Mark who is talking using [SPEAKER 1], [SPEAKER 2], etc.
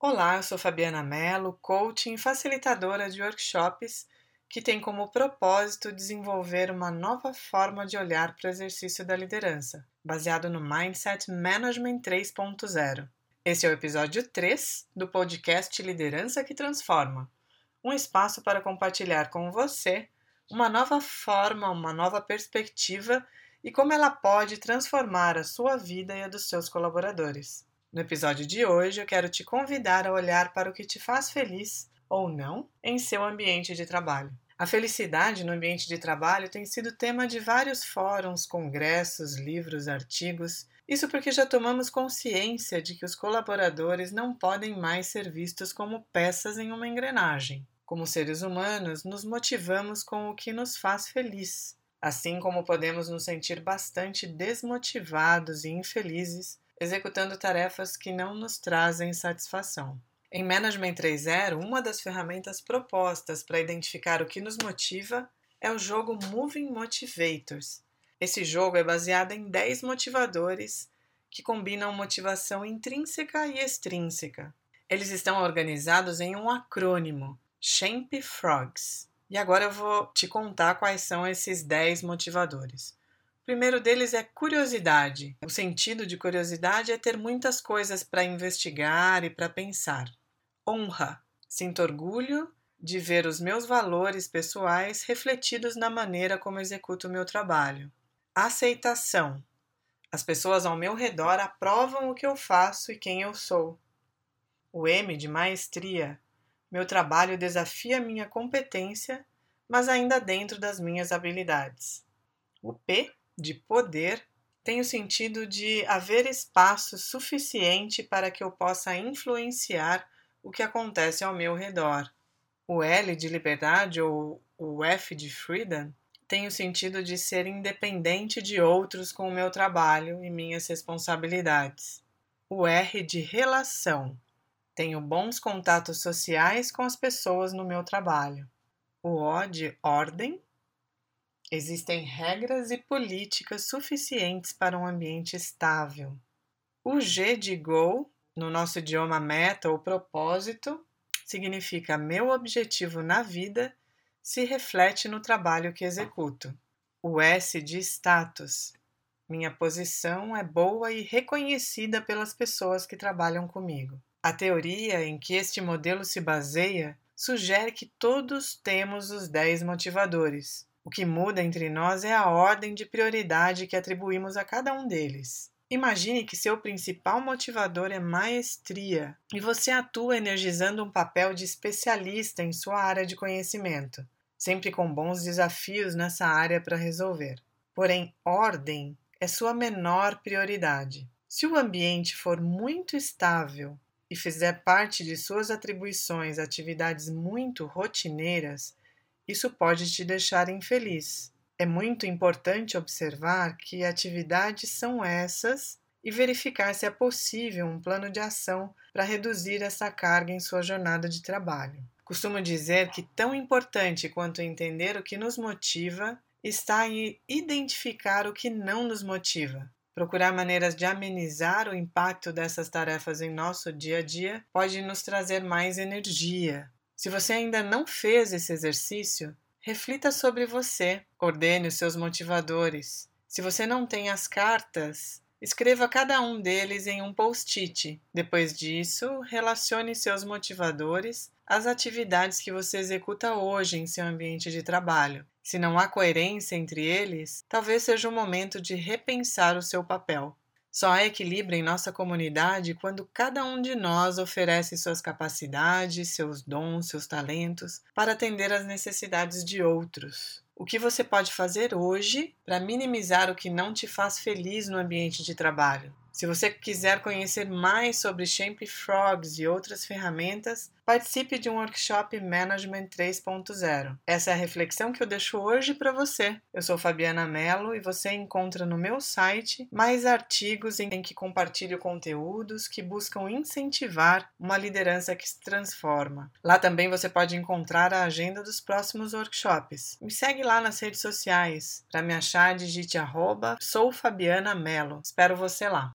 [SPEAKER 1] Olá, eu sou Fabiana Mello, coaching e facilitadora de workshops que tem como propósito desenvolver uma nova forma de olhar para o exercício da liderança, baseado no Mindset Management 3.0. Esse é o episódio 3 do podcast Liderança que Transforma um espaço para compartilhar com você uma nova forma, uma nova perspectiva e como ela pode transformar a sua vida e a dos seus colaboradores. No episódio de hoje, eu quero te convidar a olhar para o que te faz feliz ou não em seu ambiente de trabalho. A felicidade no ambiente de trabalho tem sido tema de vários fóruns, congressos, livros, artigos. Isso porque já tomamos consciência de que os colaboradores não podem mais ser vistos como peças em uma engrenagem. Como seres humanos, nos motivamos com o que nos faz feliz, assim como podemos nos sentir bastante desmotivados e infelizes executando tarefas que não nos trazem satisfação. Em Management 3.0, uma das ferramentas propostas para identificar o que nos motiva é o jogo Moving Motivators. Esse jogo é baseado em 10 motivadores que combinam motivação intrínseca e extrínseca. Eles estão organizados em um acrônimo, Champ Frogs. E agora eu vou te contar quais são esses 10 motivadores primeiro deles é curiosidade. O sentido de curiosidade é ter muitas coisas para investigar e para pensar. Honra. Sinto orgulho de ver os meus valores pessoais refletidos na maneira como executo o meu trabalho. Aceitação. As pessoas ao meu redor aprovam o que eu faço e quem eu sou. O M de maestria. Meu trabalho desafia minha competência, mas ainda dentro das minhas habilidades. O P de poder tem o sentido de haver espaço suficiente para que eu possa influenciar o que acontece ao meu redor. O L de liberdade ou o F de freedom tem o sentido de ser independente de outros com o meu trabalho e minhas responsabilidades. O R de relação. Tenho bons contatos sociais com as pessoas no meu trabalho. O O de ordem Existem regras e políticas suficientes para um ambiente estável. O G de Go, no nosso idioma meta ou propósito, significa meu objetivo na vida se reflete no trabalho que executo. O S de status, minha posição é boa e reconhecida pelas pessoas que trabalham comigo. A teoria em que este modelo se baseia sugere que todos temos os 10 motivadores, o que muda entre nós é a ordem de prioridade que atribuímos a cada um deles. Imagine que seu principal motivador é maestria e você atua energizando um papel de especialista em sua área de conhecimento, sempre com bons desafios nessa área para resolver. Porém, ordem é sua menor prioridade. Se o ambiente for muito estável e fizer parte de suas atribuições atividades muito rotineiras, isso pode te deixar infeliz. É muito importante observar que atividades são essas e verificar se é possível um plano de ação para reduzir essa carga em sua jornada de trabalho. Costumo dizer que tão importante quanto entender o que nos motiva está em identificar o que não nos motiva. Procurar maneiras de amenizar o impacto dessas tarefas em nosso dia a dia pode nos trazer mais energia, se você ainda não fez esse exercício, reflita sobre você, ordene os seus motivadores. Se você não tem as cartas, escreva cada um deles em um post-it. Depois disso, relacione seus motivadores às atividades que você executa hoje em seu ambiente de trabalho. Se não há coerência entre eles, talvez seja o momento de repensar o seu papel. Só há equilíbrio em nossa comunidade quando cada um de nós oferece suas capacidades, seus dons, seus talentos para atender às necessidades de outros. O que você pode fazer hoje para minimizar o que não te faz feliz no ambiente de trabalho? Se você quiser conhecer mais sobre Champ Frogs e outras ferramentas, participe de um workshop Management 3.0. Essa é a reflexão que eu deixo hoje para você. Eu sou Fabiana Mello e você encontra no meu site mais artigos em que compartilho conteúdos que buscam incentivar uma liderança que se transforma. Lá também você pode encontrar a agenda dos próximos workshops. Me segue lá nas redes sociais. Para me achar, digite arroba. Espero você lá.